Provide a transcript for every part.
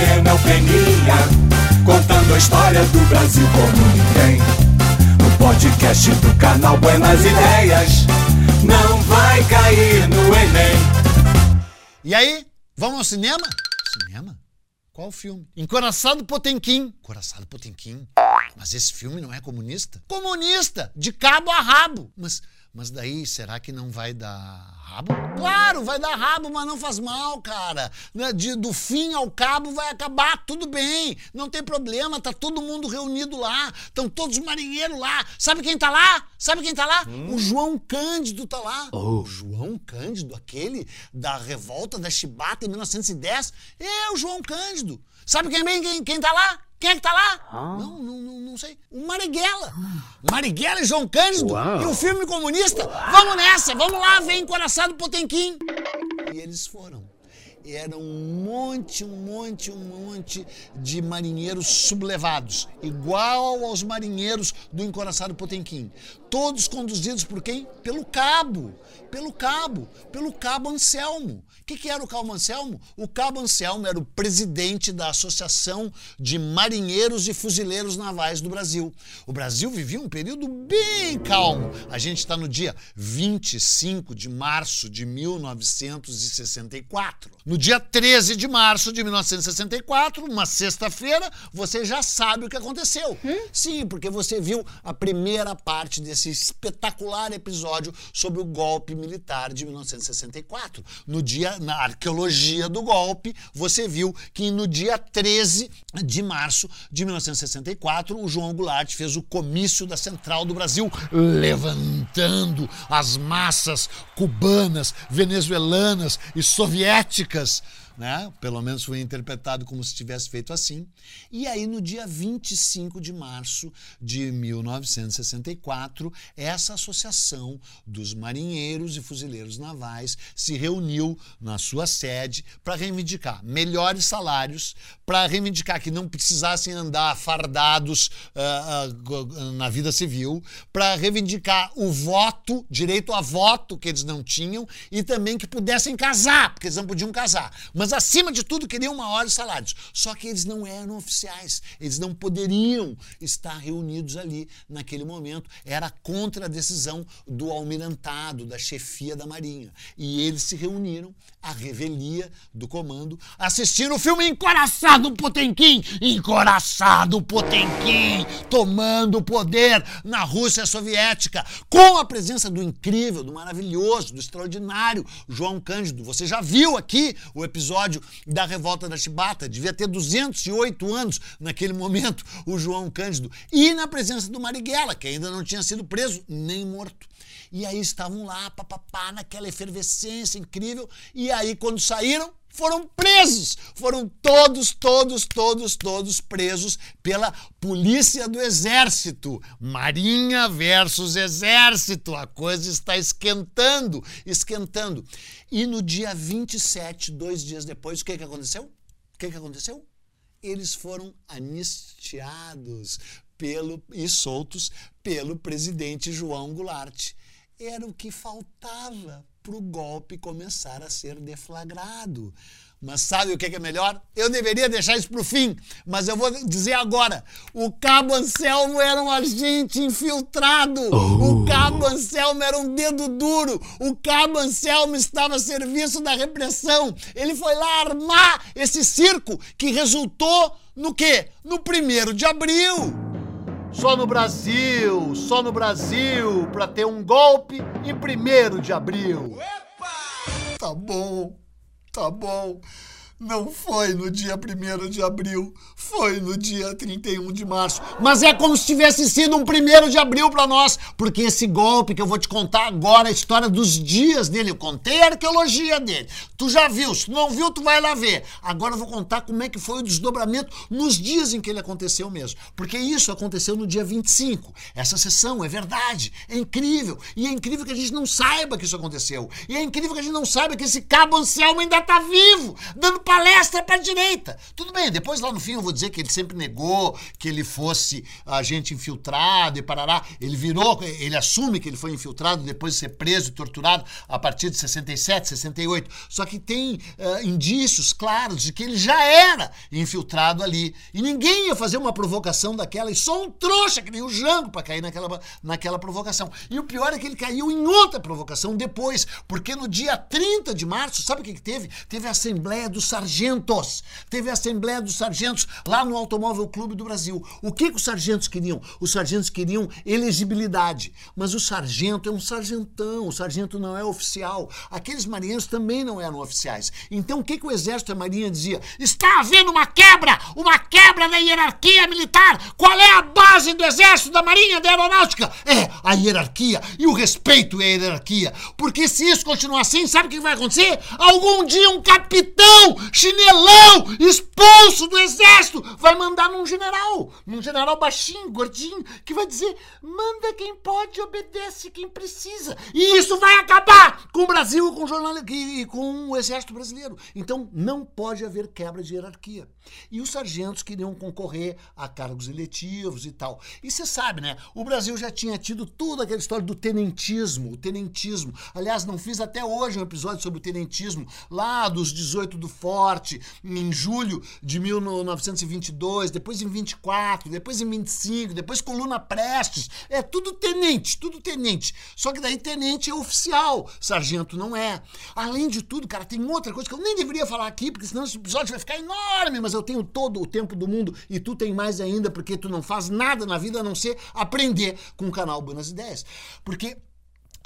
Enel Peninha, contando a história do Brasil como ninguém. No podcast do canal Buenas Ideias, não vai cair no Enem. E aí, vamos ao cinema? Cinema? Qual filme? Encoraçado Potemkin. Encoraçado Potemkin. Mas esse filme não é comunista? Comunista! De cabo a rabo. Mas, mas daí, será que não vai dar rabo? Claro, vai dar rabo, mas não faz mal, cara. Né, de- do fim ao cabo vai acabar, tudo bem. Não tem problema, tá todo mundo reunido lá. Estão todos os marinheiros lá. Sabe quem tá lá? Sabe quem tá lá? O João Cândido tá lá. O João Cândido, aquele da revolta da Chibata em 1910? É o João Cândido. Sabe quem, bem- quem, quem tá lá? Quem é que tá lá? Não, não, não, não sei. O Marighella. Marighella e João Cândido. E o filme comunista. Vamos nessa, vamos lá ver Encoraçado Potemkin. E eles foram. Era um monte, um monte, um monte de marinheiros sublevados, igual aos marinheiros do Encoraçado Potemkin. Todos conduzidos por quem? Pelo cabo. Pelo cabo. Pelo cabo Anselmo. O que, que era o cabo Anselmo? O cabo Anselmo era o presidente da Associação de Marinheiros e Fuzileiros Navais do Brasil. O Brasil vivia um período bem calmo. A gente está no dia 25 de março de 1964. No dia 13 de março de 1964, uma sexta-feira, você já sabe o que aconteceu. Sim, porque você viu a primeira parte desse espetacular episódio sobre o golpe militar de 1964. No dia, na arqueologia do golpe, você viu que no dia 13 de março de 1964, o João Goulart fez o comício da Central do Brasil, levantando as massas cubanas, venezuelanas e soviéticas. this Né? Pelo menos foi interpretado como se tivesse feito assim. E aí, no dia 25 de março de 1964, essa associação dos marinheiros e fuzileiros navais se reuniu na sua sede para reivindicar melhores salários, para reivindicar que não precisassem andar fardados ah, go- na vida civil, para reivindicar o voto, direito a voto que eles não tinham e também que pudessem casar, porque eles não podiam casar. Mas acima de tudo queriam maiores salários. Só que eles não eram oficiais, eles não poderiam estar reunidos ali naquele momento. Era contra a decisão do almirantado, da chefia da Marinha. E eles se reuniram à revelia do comando, assistindo o filme Encoraçado Potemkin, Encoraçado Potemkin, tomando o poder na Rússia soviética, com a presença do incrível, do maravilhoso, do extraordinário João Cândido. Você já viu aqui o episódio da Revolta da Chibata, devia ter 208 anos naquele momento, o João Cândido, e na presença do Marighella, que ainda não tinha sido preso nem morto. E aí estavam lá, papapá, naquela efervescência incrível, e aí quando saíram, foram presos. Foram todos, todos, todos, todos presos pela polícia do exército. Marinha versus exército. A coisa está esquentando, esquentando. E no dia 27, dois dias depois, o que, que aconteceu? O que, que aconteceu? Eles foram anistiados pelo, e soltos pelo presidente João Goulart. Era o que faltava para o golpe começar a ser deflagrado. Mas sabe o que é melhor? Eu deveria deixar isso para o fim, mas eu vou dizer agora: o Cabo Anselmo era um agente infiltrado, o Cabo Anselmo era um dedo duro, o Cabo Anselmo estava a serviço da repressão. Ele foi lá armar esse circo que resultou no quê? No primeiro de abril. Só no Brasil, só no Brasil, para ter um golpe em 1 de abril. Tá bom, tá bom. Não foi no dia 1 de abril, foi no dia 31 de março. Mas é como se tivesse sido um 1 de abril para nós, porque esse golpe que eu vou te contar agora, a história dos dias dele, eu contei a arqueologia dele. Tu já viu, se tu não viu, tu vai lá ver. Agora eu vou contar como é que foi o desdobramento nos dias em que ele aconteceu mesmo. Porque isso aconteceu no dia 25. Essa sessão é verdade, é incrível. E é incrível que a gente não saiba que isso aconteceu. E é incrível que a gente não saiba que esse cabo Anselmo ainda tá vivo, dando palestra para a direita. Tudo bem, depois lá no fim eu vou dizer que ele sempre negou que ele fosse agente infiltrado e parará. Ele virou, ele assume que ele foi infiltrado depois de ser preso e torturado a partir de 67, 68. Só que tem uh, indícios claros de que ele já era infiltrado ali. E ninguém ia fazer uma provocação daquela, e só um trouxa que nem o Jango para cair naquela, naquela provocação. E o pior é que ele caiu em outra provocação depois, porque no dia 30 de março, sabe o que, que teve? Teve a Assembleia dos Sargentos. Teve a Assembleia dos Sargentos lá no Automóvel Clube do Brasil. O que, que os sargentos queriam? Os sargentos queriam elegibilidade. Mas o sargento é um sargentão, o sargento não é oficial. Aqueles marinheiros também não eram oficiais. Então o que, que o Exército e a Marinha dizia? Está havendo uma quebra! Uma quebra na hierarquia militar! Qual é a base do Exército, da Marinha, da Aeronáutica? É a hierarquia e o respeito à hierarquia. Porque se isso continuar assim, sabe o que vai acontecer? Algum dia um capitão chinelão expulso do Exército vai mandar num general, num general baixinho, gordinho, que vai dizer: manda quem pode, obedece quem precisa. E isso vai acabar com o Brasil com o jornal e com o Exército Brasileiro. Então não pode haver quebra de hierarquia. E os sargentos queriam concorrer a cargos eletivos e tal. E você sabe, né? O Brasil já tinha tido toda aquela história do tenentismo, o tenentismo. Aliás, não fiz até hoje um episódio sobre o tenentismo, lá dos 18 do Forte, em julho de 1922, depois em 24, depois em 25, depois coluna Prestes. É tudo tenente, tudo tenente. Só que daí tenente é oficial, sargento não é. Além de tudo, cara, tem outra coisa que eu nem deveria falar aqui, porque senão esse episódio vai ficar enorme, mas eu tenho todo o tempo do mundo e tu tem mais ainda, porque tu não faz nada na vida a não ser aprender com o canal Buenas Ideias. Porque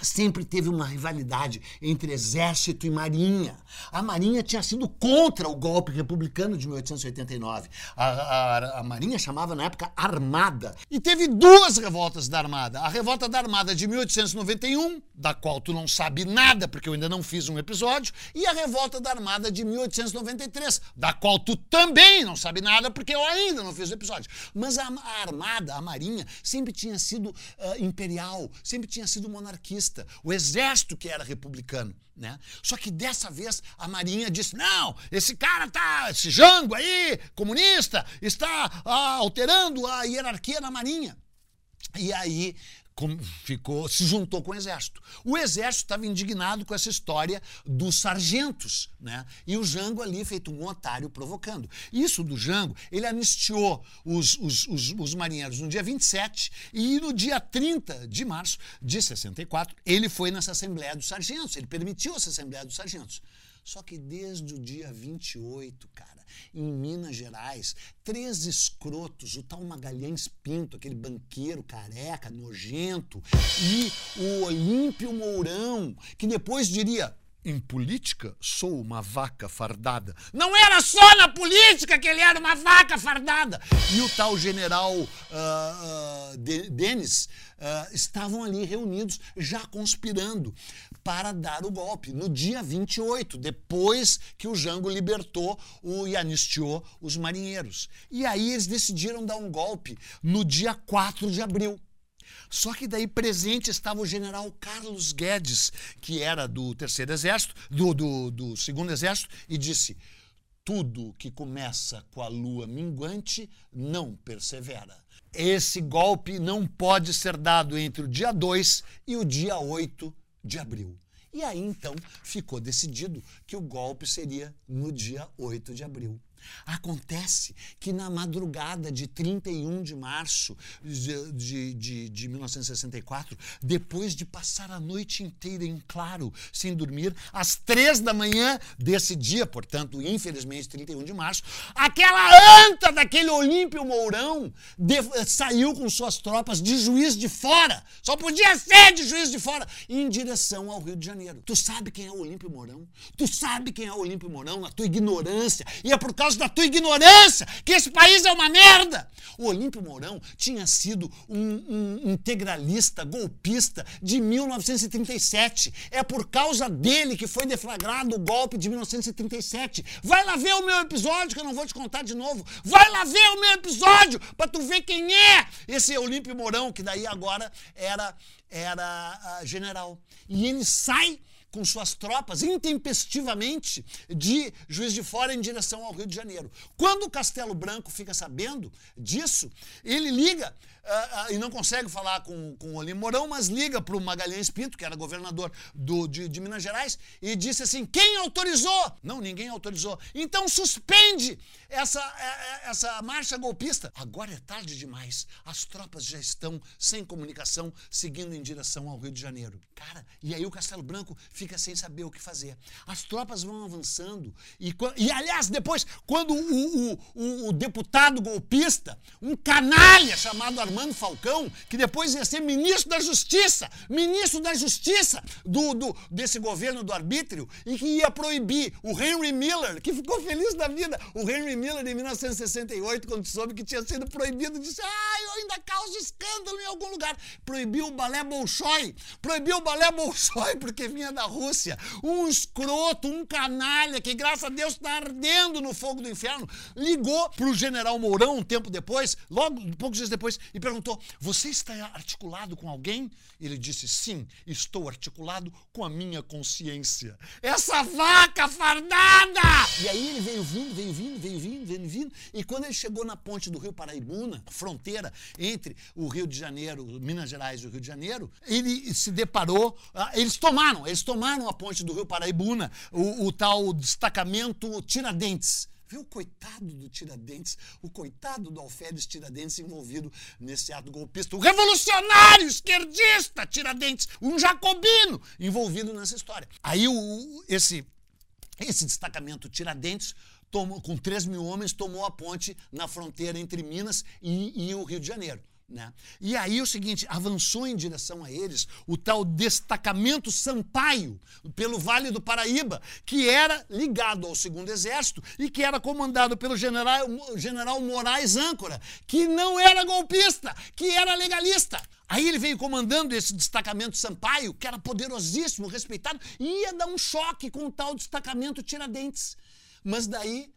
sempre teve uma rivalidade entre exército e marinha. A marinha tinha sido contra o golpe republicano de 1889. A, a, a, marinha chamava na época Armada. E teve duas revoltas da Armada. A revolta da Armada de 1891, da qual tu não sabe nada, porque eu ainda não fiz um episódio, e a revolta da Armada de 1893, da qual tu também não sabe nada, porque eu ainda não fiz o episódio. Mas a, a, Armada, a Marinha, sempre tinha sido uh, imperial, sempre tinha sido monarquista o exército que era republicano. Né? Só que dessa vez a Marinha disse: não, esse cara tá, esse Jango aí, comunista, está ah, alterando a hierarquia na Marinha. E aí ficou, se juntou com o exército. O exército estava indignado com essa história dos sargentos, né? E o Jango ali feito um otário provocando. Isso do Jango, ele anistiou os, os, os, os marinheiros no dia 27 e no dia 30 de março de 64, ele foi nessa Assembleia dos Sargentos, ele permitiu essa Assembleia dos Sargentos. Só que desde o dia 28, cara, em Minas Gerais, três escrotos, o tal Magalhães Pinto, aquele banqueiro careca, nojento, e o Olímpio Mourão, que depois diria: em política, sou uma vaca fardada. Não era só na política que ele era uma vaca fardada. E o tal general uh, uh, Denis uh, estavam ali reunidos, já conspirando para dar o golpe no dia 28, depois que o Jango libertou o, e anistiou os marinheiros. E aí eles decidiram dar um golpe no dia 4 de abril. Só que daí presente estava o general Carlos Guedes, que era do terceiro exército, do, do, do segundo exército, e disse: tudo que começa com a lua minguante não persevera. Esse golpe não pode ser dado entre o dia 2 e o dia 8 de abril. E aí então ficou decidido que o golpe seria no dia 8 de abril. Acontece que na madrugada de 31 de março de, de, de, de, 1964, depois de passar a noite inteira em claro, sem dormir, às três da manhã desse dia, portanto, infelizmente, 31 de março, aquela anta daquele Olímpio Mourão de, saiu com suas tropas de juiz de fora, só podia ser de juiz de fora, em direção ao Rio de Janeiro. Tu sabe quem é o Olímpio Mourão? Tu sabe quem é o Olímpio Mourão na tua ignorância, e é por causa causa da tua ignorância que esse país é uma merda. O Olímpio Mourão tinha sido um, um integralista, golpista de 1937. É por causa dele que foi deflagrado o golpe de 1937. Vai lá ver o meu episódio, que eu não vou te contar de novo. Vai lá ver o meu episódio para tu ver quem é esse Olímpio Mourão, que daí agora era, era uh, general. E ele sai com suas tropas intempestivamente de Juiz de Fora em direção ao Rio de Janeiro. Quando o Castelo Branco fica sabendo disso, ele liga uh, uh, e não consegue falar com, com o Olim Mourão, mas liga para o Magalhães Pinto, que era governador do, de, de, Minas Gerais, e disse assim: quem autorizou? Não, ninguém autorizou. Então suspende essa, é, é, essa marcha golpista. Agora é tarde demais. As tropas já estão sem comunicação, seguindo em direção ao Rio de Janeiro. Cara, e aí o Castelo Branco fica sem saber o que fazer. As tropas vão avançando. E, e aliás, depois, quando o, o, o, o deputado golpista, um canalha chamado Armando Falcão, que depois ia ser ministro da Justiça, ministro da Justiça do, do, desse governo do arbítrio, e que ia proibir o Henry Miller, que ficou feliz da vida. O Henry Miller, em 1968, quando soube que tinha sido proibido, disse: Ah, eu ainda causo escândalo em algum lugar. Proibiu o balé Bolshoi, proibiu o balé Bolshoi porque vinha da Rússia. Um escroto, um canalha, que graças a Deus está ardendo no fogo do inferno, ligou para o general Mourão um tempo depois, logo, poucos dias depois, e perguntou: Você está articulado com alguém? Ele disse: Sim, estou articulado com a minha consciência. Essa vaca fardada! E aí ele veio vindo, veio vindo, veio vindo, veio vindo. E quando ele chegou na ponte do Rio Paraibuna, fronteira entre o Rio de Janeiro, Minas Gerais e o Rio de Janeiro, ele se deparou. Ah, eles tomaram, eles tomaram a ponte do Rio Paraibuna, o, o tal destacamento Tiradentes. Viu o coitado do Tiradentes, o coitado do Alferes Tiradentes envolvido nesse ato golpista, o revolucionário esquerdista Tiradentes, um jacobino envolvido nessa história. Aí o, esse, esse destacamento Tiradentes tomou, com 3 mil homens, tomou a ponte na fronteira entre Minas e, e o Rio de Janeiro. Né? E aí o seguinte, avançou em direção a eles o tal destacamento Sampaio, pelo Vale do Paraíba, que era ligado ao segundo exército e que era comandado pelo general, general Moraes Âncora, que não era golpista, que era legalista. Aí ele veio comandando esse destacamento Sampaio, que era poderosíssimo, respeitado, e ia dar um choque com o tal destacamento Tiradentes. Mas daí,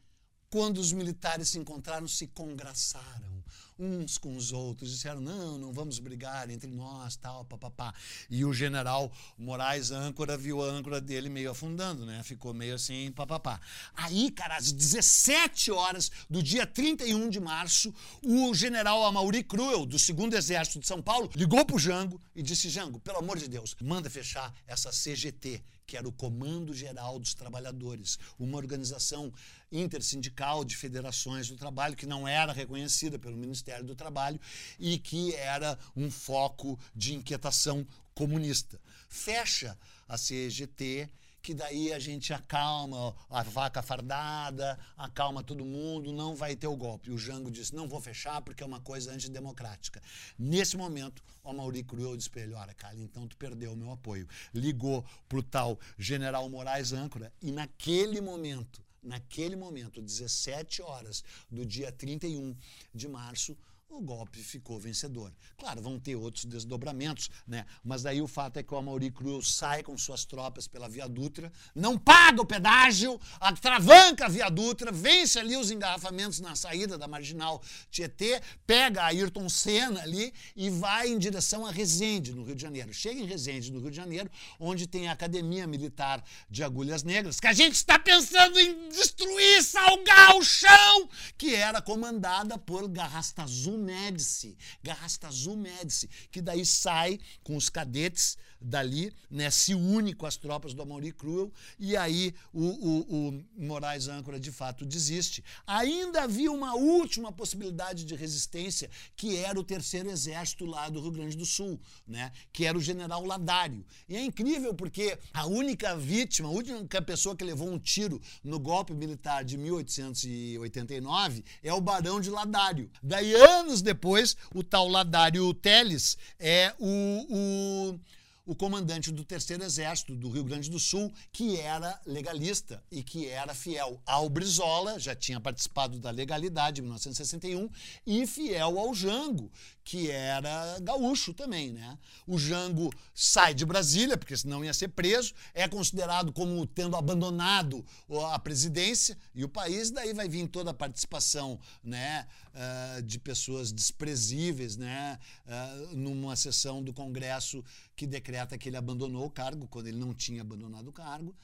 quando os militares se encontraram, se congraçaram uns com os outros, disseram: não, não vamos brigar entre nós, tal, papapá. E o general Moraes âncora viu a âncora dele meio afundando, né? Ficou meio assim, papapá. Aí, cara, às 17 horas do dia 31 de março, o general Amauri Cruel, do 2 Exército de São Paulo, ligou pro Jango e disse: Jango, pelo amor de Deus, manda fechar essa CGT que era o Comando Geral dos Trabalhadores, uma organização intersindical de federações do trabalho que não era reconhecida pelo Ministério do Trabalho e que era um foco de inquietação comunista. Fecha a CGT que daí a gente acalma a vaca fardada, acalma todo mundo, não vai ter o golpe. O Jango disse, não vou fechar porque é uma coisa antidemocrática. Nesse momento, o Mauri Cruel disse para ele, olha, cara, então tu perdeu o meu apoio. Ligou pro tal general Moraes Âncora e naquele momento, naquele momento, 17 horas do dia 31 de março, o golpe ficou vencedor. Claro, vão ter outros desdobramentos, né? Mas daí o fato é que o Amaury Cruz sai com suas tropas pela Via Dutra, não paga o pedágio, atravanca a Via Dutra, vence ali os engarrafamentos na saída da Marginal Tietê, pega a Ayrton Senna ali e vai em direção a Resende, no Rio de Janeiro. Chega em Resende, no Rio de Janeiro, onde tem a Academia Militar de Agulhas Negras, que a gente está pensando em destruir, salgar o chão, que era comandada por Garrastazu Médici, Garrastazu Médici, que daí sai com os cadetes dali, né, se une com as tropas do Amaury Cruel, e aí o, o, o Moraes Âncora de fato desiste. Ainda havia uma última possibilidade de resistência, que era o terceiro exército lá do Rio Grande do Sul, né, que era o general Ladário. E é incrível porque a única vítima, a única pessoa que levou um tiro no golpe militar de 1889 é o Barão de Ladário. Daí, anos depois, o tal Ladário Teles é o, o o comandante do Terceiro Exército do Rio Grande do Sul, que era legalista e que era fiel ao Brizola, já tinha participado da legalidade em 1961, e fiel ao Jango, que era gaúcho também, né? O Jango sai de Brasília, porque senão ia ser preso, é considerado como tendo abandonado a presidência e o país, daí vai vir toda a participação, né, uh, de pessoas desprezíveis, né, uh, numa sessão do Congresso que decreta que ele abandonou o cargo quando ele não tinha abandonado o cargo.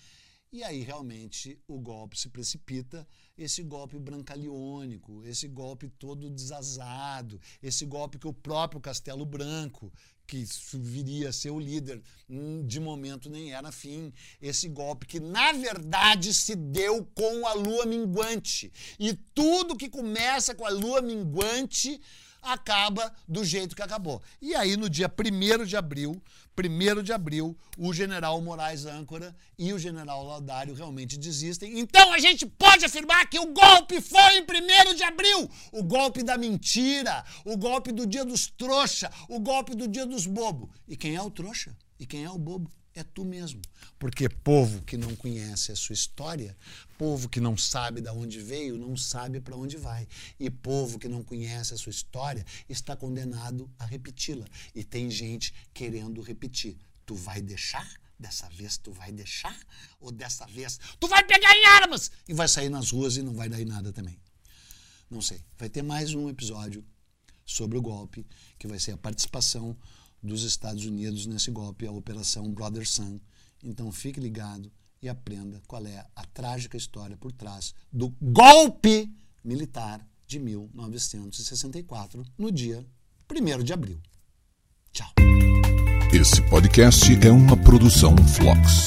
E aí realmente o golpe se precipita, esse golpe brancaleônico, esse golpe todo desazado, esse golpe que o próprio Castelo Branco, que viria a ser o líder, hum, de momento nem era fim. Esse golpe que na verdade se deu com a lua minguante. E tudo que começa com a lua minguante acaba do jeito que acabou. E aí, no dia 1 de abril, 1 de abril, o general Moraes Âncora e o general Laudário realmente desistem. Então a gente pode afirmar que o golpe foi em 1 de abril! O golpe da mentira, o golpe do dia dos trouxa, o golpe do dia dos bobos. E quem é o trouxa? E quem é o bobo? É tu mesmo. Porque povo que não conhece a sua história, povo que não sabe de onde veio, não sabe para onde vai. E povo que não conhece a sua história está condenado a repeti-la. E tem gente querendo repetir. Tu vai deixar? Dessa vez tu vai deixar? Ou dessa vez tu vai pegar em armas e vai sair nas ruas e não vai dar em nada também? Não sei. Vai ter mais um episódio sobre o golpe, que vai ser a participação dos Estados Unidos nesse golpe, a Operação Brother Sun. Então fique ligado e aprenda qual é a trágica história por trás do golpe militar de 1964, no dia 1 de abril. Tchau. Esse podcast é uma produção Flux.